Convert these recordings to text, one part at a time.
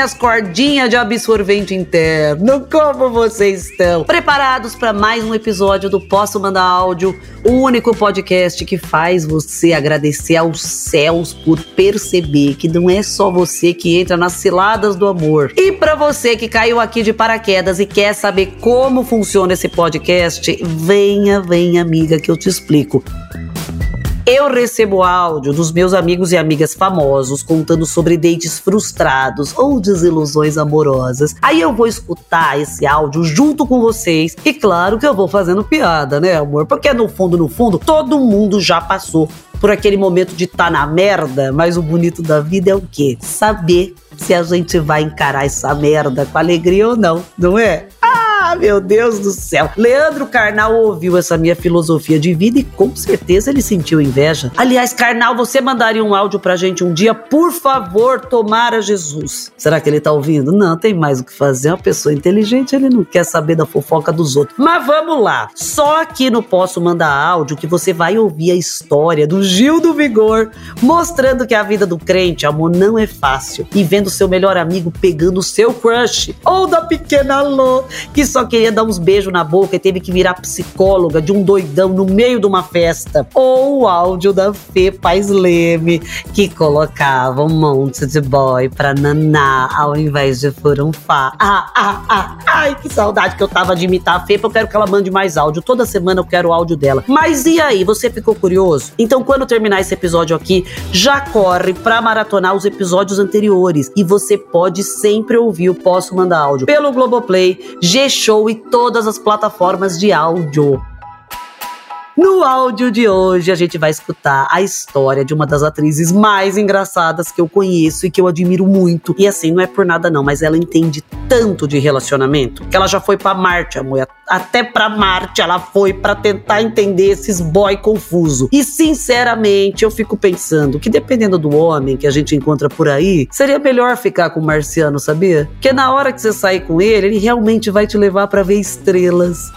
minhas cordinhas de absorvente interno, como vocês estão? Preparados para mais um episódio do Posso Mandar Áudio, o único podcast que faz você agradecer aos céus por perceber que não é só você que entra nas ciladas do amor. E para você que caiu aqui de paraquedas e quer saber como funciona esse podcast, venha, venha, amiga, que eu te explico. Eu recebo áudio dos meus amigos e amigas famosos contando sobre dates frustrados ou desilusões amorosas. Aí eu vou escutar esse áudio junto com vocês e claro que eu vou fazendo piada, né, amor? Porque no fundo, no fundo, todo mundo já passou por aquele momento de estar tá na merda, mas o bonito da vida é o quê? Saber se a gente vai encarar essa merda com alegria ou não, não é? Ah, meu Deus do céu. Leandro Carnal ouviu essa minha filosofia de vida e com certeza ele sentiu inveja. Aliás, Carnal, você mandaria um áudio pra gente um dia? Por favor, tomara Jesus. Será que ele tá ouvindo? Não, tem mais o que fazer. É uma pessoa inteligente, ele não quer saber da fofoca dos outros. Mas vamos lá. Só aqui no Posso Mandar Áudio que você vai ouvir a história do Gil do Vigor, mostrando que a vida do crente, amor, não é fácil. E vendo seu melhor amigo pegando o seu crush. Ou da pequena Lô, que só queria dar uns beijos na boca e teve que virar psicóloga de um doidão no meio de uma festa. Ou o áudio da Fê Paz Leme, que colocava um monte de boy pra naná ao invés de furunfá. Ah, ah, ah, ai, que saudade que eu tava de imitar a Fê, porque eu quero que ela mande mais áudio. Toda semana eu quero o áudio dela. Mas e aí, você ficou curioso? Então, quando terminar esse episódio aqui, já corre pra maratonar os episódios anteriores. E você pode sempre ouvir o Posso Mandar Áudio pelo Globoplay, G Show e todas as plataformas de áudio. No áudio de hoje, a gente vai escutar a história de uma das atrizes mais engraçadas que eu conheço e que eu admiro muito. E assim, não é por nada não, mas ela entende tanto de relacionamento que ela já foi para Marte, amor. Até para Marte ela foi para tentar entender esses boy confuso. E sinceramente, eu fico pensando que dependendo do homem que a gente encontra por aí, seria melhor ficar com o marciano, sabia? Porque na hora que você sair com ele, ele realmente vai te levar para ver estrelas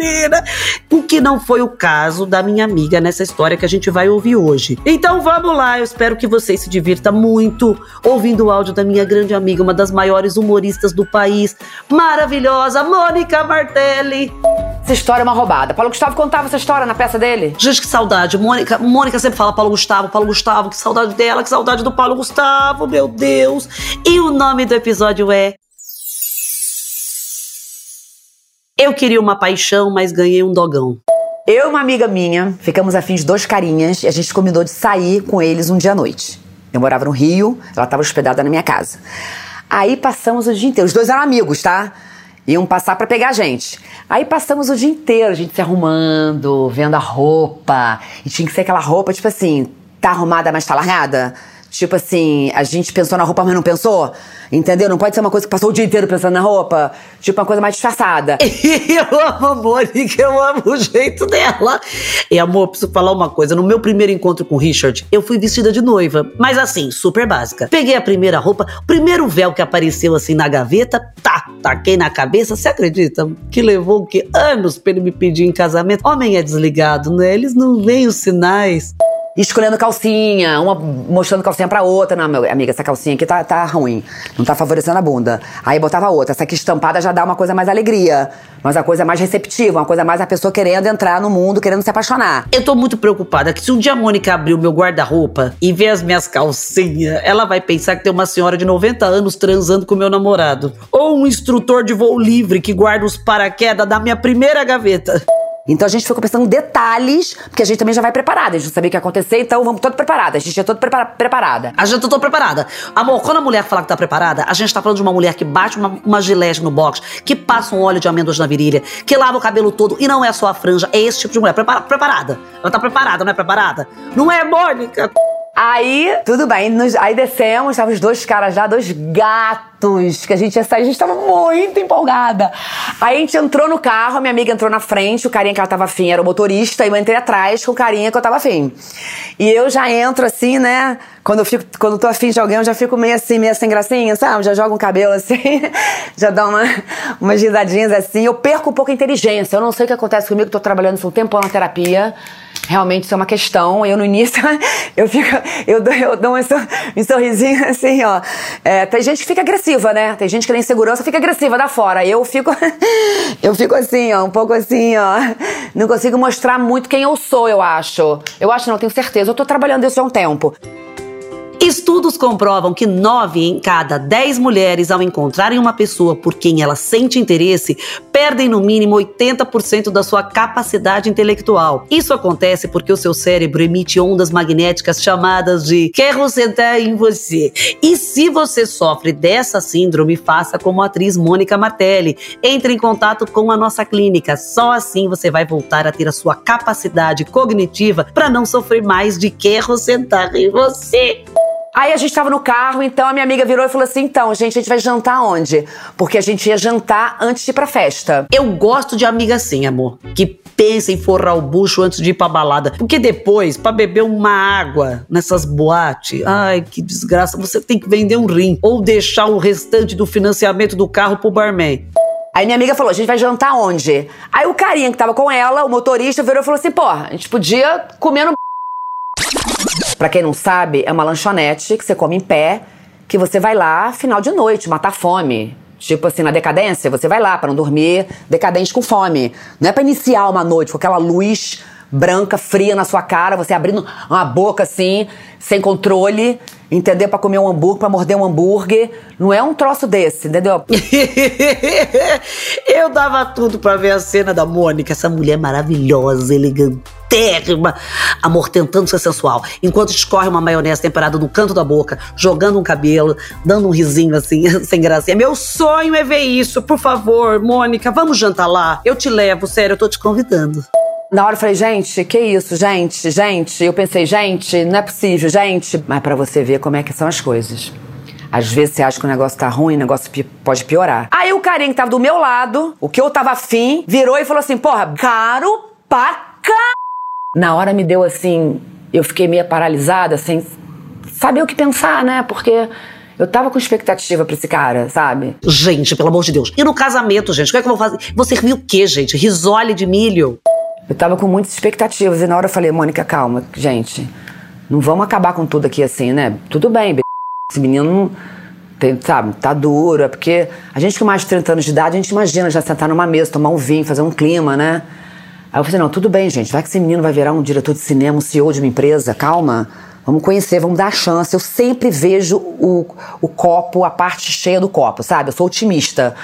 menina. O que não foi o caso da minha amiga nessa história que a gente vai ouvir hoje. Então vamos lá, eu espero que vocês se divirtam muito ouvindo o áudio da minha grande amiga, uma das maiores humoristas do país, maravilhosa Mônica Martelli. Essa história é uma roubada. Paulo Gustavo contava essa história na peça dele? Gente, que saudade. Mônica, Mônica sempre fala Paulo Gustavo, Paulo Gustavo, que saudade dela, que saudade do Paulo Gustavo, meu Deus. E o nome do episódio é Eu queria uma paixão, mas ganhei um dogão. Eu e uma amiga minha ficamos afim de dois carinhas e a gente combinou de sair com eles um dia à noite. Eu morava no Rio, ela estava hospedada na minha casa. Aí passamos o dia inteiro. Os dois eram amigos, tá? Iam passar para pegar a gente. Aí passamos o dia inteiro, a gente se arrumando, vendo a roupa. E tinha que ser aquela roupa, tipo assim, tá arrumada, mas tá largada? Tipo assim, a gente pensou na roupa, mas não pensou. Entendeu? Não pode ser uma coisa que passou o dia inteiro pensando na roupa. Tipo, uma coisa mais disfarçada. eu amo a Mônica, eu amo o jeito dela. E amor, preciso falar uma coisa. No meu primeiro encontro com o Richard, eu fui vestida de noiva. Mas assim, super básica. Peguei a primeira roupa, o primeiro véu que apareceu assim na gaveta, tá, taquei na cabeça. Você acredita? Que levou o quê? Anos pra ele me pedir em casamento. Homem é desligado, né? Eles não veem os sinais escolhendo calcinha, uma mostrando calcinha pra outra. Não, meu amiga, essa calcinha aqui tá, tá ruim. Não tá favorecendo a bunda. Aí botava outra. Essa aqui estampada já dá uma coisa mais alegria. Mas a coisa mais receptiva, uma coisa mais a pessoa querendo entrar no mundo, querendo se apaixonar. Eu tô muito preocupada que se um dia a Mônica abrir o meu guarda-roupa e ver as minhas calcinhas, ela vai pensar que tem uma senhora de 90 anos transando com meu namorado. Ou um instrutor de voo livre que guarda os paraquedas da minha primeira gaveta. Então a gente ficou pensando detalhes, porque a gente também já vai preparada. A gente não sabia o que ia acontecer, então vamos toda preparada. A gente é toda prepara preparada. A gente tá toda preparada. Amor, quando a mulher fala que tá preparada, a gente tá falando de uma mulher que bate uma, uma gilete no box, que passa um óleo de amêndoas na virilha, que lava o cabelo todo e não é só a franja, é esse tipo de mulher. Prepara preparada. Ela tá preparada, não é preparada? Não é, Mônica? Aí, tudo bem, nos, aí descemos, estavam os dois caras lá, dois gatos, que a gente ia sair, a gente tava muito empolgada. Aí a gente entrou no carro, a minha amiga entrou na frente, o carinha que ela tava afim era o motorista, e eu entrei atrás com o carinha que eu tava afim. E eu já entro assim, né? Quando eu fico, quando eu tô afim de alguém, eu já fico meio assim, meio sem gracinha, sabe? Já jogo um cabelo assim, já dá uma, umas risadinhas assim. Eu perco um pouco a inteligência. Eu não sei o que acontece comigo, tô trabalhando isso um tempo na terapia. Realmente isso é uma questão. Eu no início, eu fico, eu dou, eu dou um, sorrisinho assim, ó. É, tem gente que fica agressiva, né? Tem gente que tem insegurança fica agressiva da fora. Eu fico, eu fico assim, ó, um pouco assim, ó. Não consigo mostrar muito quem eu sou, eu acho. Eu acho, não tenho certeza. Eu tô trabalhando isso há um tempo. Estudos comprovam que nove em cada dez mulheres, ao encontrarem uma pessoa por quem ela sente interesse, perdem no mínimo 80% da sua capacidade intelectual. Isso acontece porque o seu cérebro emite ondas magnéticas chamadas de quero sentar em você. E se você sofre dessa síndrome, faça como a atriz Mônica Martelli. Entre em contato com a nossa clínica. Só assim você vai voltar a ter a sua capacidade cognitiva para não sofrer mais de quero sentar em você. Aí a gente tava no carro, então a minha amiga virou e falou assim: então, gente, a gente vai jantar onde? Porque a gente ia jantar antes de ir pra festa. Eu gosto de amiga assim, amor. Que pensa em forrar o bucho antes de ir pra balada. Porque depois, para beber uma água nessas boates, ai, que desgraça, você tem que vender um rim. Ou deixar o restante do financiamento do carro pro barman. Aí minha amiga falou: a gente vai jantar onde? Aí o carinha que tava com ela, o motorista, virou e falou assim: porra, a gente podia comer no Pra quem não sabe, é uma lanchonete que você come em pé, que você vai lá final de noite, matar fome. Tipo assim, na decadência, você vai lá para não dormir decadente com fome. Não é para iniciar uma noite com aquela luz branca, fria na sua cara, você abrindo uma boca assim, sem controle, entendeu? Para comer um hambúrguer, para morder um hambúrguer. Não é um troço desse, entendeu? Eu dava tudo para ver a cena da Mônica, essa mulher maravilhosa, elegante térrima, amor tentando ser sensual, enquanto escorre uma maionese temperada no canto da boca, jogando um cabelo, dando um risinho assim, sem gracinha. Meu sonho é ver isso, por favor, Mônica, vamos jantar lá? Eu te levo, sério, eu tô te convidando. Na hora eu falei, gente, que isso, gente, gente. Eu pensei, gente, não é possível, gente. Mas para você ver como é que são as coisas. Às vezes você acha que o negócio tá ruim, o negócio pode piorar. Aí o carinha que tava do meu lado, o que eu tava afim, virou e falou assim: porra, caro pra na hora me deu assim, eu fiquei meio paralisada, sem saber o que pensar, né? Porque eu tava com expectativa pra esse cara, sabe? Gente, pelo amor de Deus. E no casamento, gente, o que é que eu vou fazer? Você serviu o quê, gente? Risole de milho? Eu tava com muitas expectativas e na hora eu falei, Mônica, calma, gente. Não vamos acabar com tudo aqui assim, né? Tudo bem, esse menino tem, sabe, tá duro, é porque a gente com mais de 30 anos de idade, a gente imagina já sentar numa mesa, tomar um vinho, fazer um clima, né? Aí eu falei, não, tudo bem, gente, vai que esse menino vai virar um diretor de cinema, um CEO de uma empresa, calma. Vamos conhecer, vamos dar a chance. Eu sempre vejo o, o copo, a parte cheia do copo, sabe? Eu sou otimista.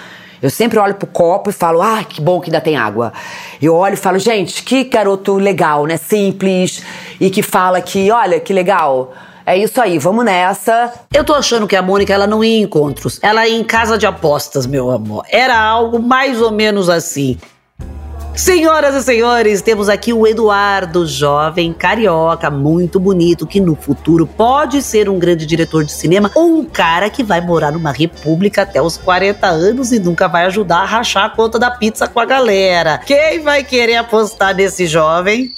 Eu sempre olho pro copo e falo, ah, que bom que ainda tem água. Eu olho e falo, gente, que garoto legal, né? Simples e que fala que, olha, que legal. É isso aí, vamos nessa. Eu tô achando que a Mônica ela não ia em encontros, ela ia em casa de apostas, meu amor. Era algo mais ou menos assim. Senhoras e senhores, temos aqui o Eduardo, jovem carioca, muito bonito, que no futuro pode ser um grande diretor de cinema ou um cara que vai morar numa república até os 40 anos e nunca vai ajudar a rachar a conta da pizza com a galera. Quem vai querer apostar nesse jovem?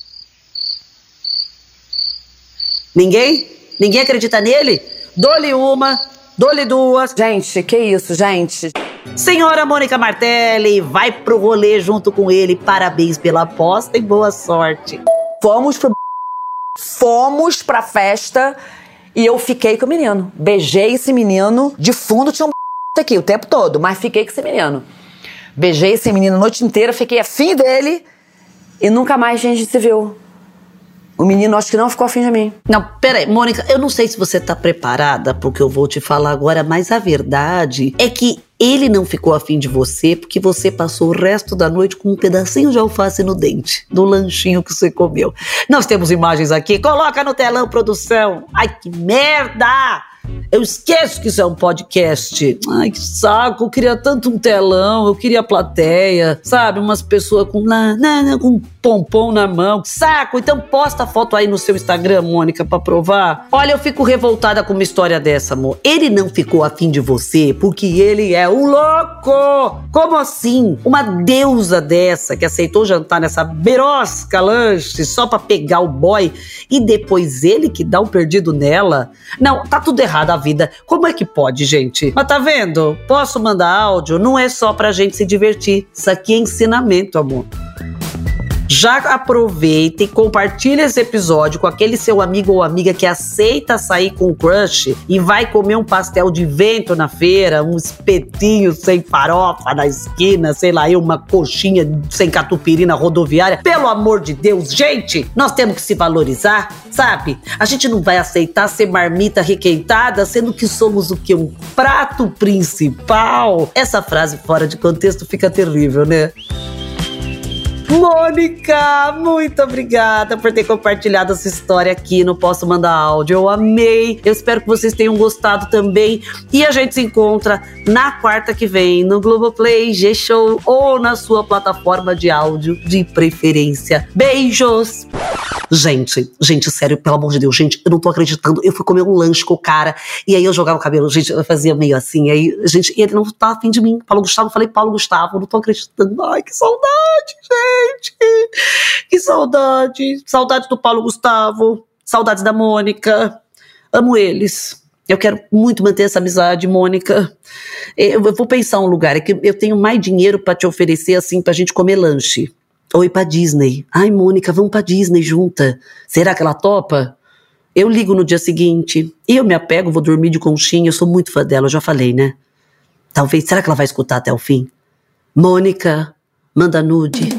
Ninguém? Ninguém acredita nele? Dole uma, dole duas. Gente, que isso, gente? Senhora Mônica Martelli, vai pro rolê junto com ele. Parabéns pela aposta e boa sorte. Fomos pro. Fomos pra festa e eu fiquei com o menino. Beijei esse menino. De fundo tinha um aqui o tempo todo, mas fiquei com esse menino. Beijei esse menino a noite inteira, fiquei afim dele e nunca mais a gente se viu. O menino acho que não ficou afim de mim. Não, peraí, Mônica, eu não sei se você tá preparada porque eu vou te falar agora, mas a verdade é que ele não ficou afim de você porque você passou o resto da noite com um pedacinho de alface no dente, do lanchinho que você comeu. Nós temos imagens aqui, coloca no telão, produção. Ai, que merda! Eu esqueço que isso é um podcast. Ai, que saco. Eu queria tanto um telão, eu queria plateia, sabe? Umas pessoas com, na, na, com um pompom na mão. Que saco. Então posta a foto aí no seu Instagram, Mônica, pra provar. Olha, eu fico revoltada com uma história dessa, amor. Ele não ficou afim de você porque ele é um louco. Como assim? Uma deusa dessa que aceitou jantar nessa berosca lanche só pra pegar o boy e depois ele que dá um perdido nela? Não, tá tudo errado da vida. Como é que pode, gente? Mas tá vendo? Posso mandar áudio? Não é só pra gente se divertir. Isso aqui é ensinamento, amor. Já aproveita e compartilha esse episódio com aquele seu amigo ou amiga que aceita sair com crush e vai comer um pastel de vento na feira, um espetinho sem farofa na esquina, sei lá, uma coxinha sem catupiry na rodoviária. Pelo amor de Deus, gente, nós temos que se valorizar, sabe? A gente não vai aceitar ser marmita requentada, sendo que somos o que? Um prato principal. Essa frase fora de contexto fica terrível, né? Mônica, muito obrigada por ter compartilhado essa história aqui no Posso Mandar Áudio. Eu amei. Eu espero que vocês tenham gostado também. E a gente se encontra na quarta que vem no Globoplay, G-Show ou na sua plataforma de áudio de preferência. Beijos! Gente, gente, sério, pelo amor de Deus, gente, eu não tô acreditando. Eu fui comer um lanche com o cara e aí eu jogava o cabelo, gente, eu fazia meio assim. Aí, gente, e ele não tá afim de mim. Paulo Gustavo, falei, Paulo Gustavo, não tô acreditando. Ai, que saudade, gente. Que saudade. Saudade do Paulo Gustavo. Saudades da Mônica. Amo eles. Eu quero muito manter essa amizade, Mônica. Eu, eu vou pensar um lugar, é que eu tenho mais dinheiro para te oferecer assim pra gente comer lanche. Ou ir pra Disney. Ai, Mônica, vamos pra Disney junta. Será que ela topa? Eu ligo no dia seguinte. E eu me apego, vou dormir de conchinha. Eu sou muito fã dela, eu já falei, né? Talvez. Será que ela vai escutar até o fim? Mônica, manda nude.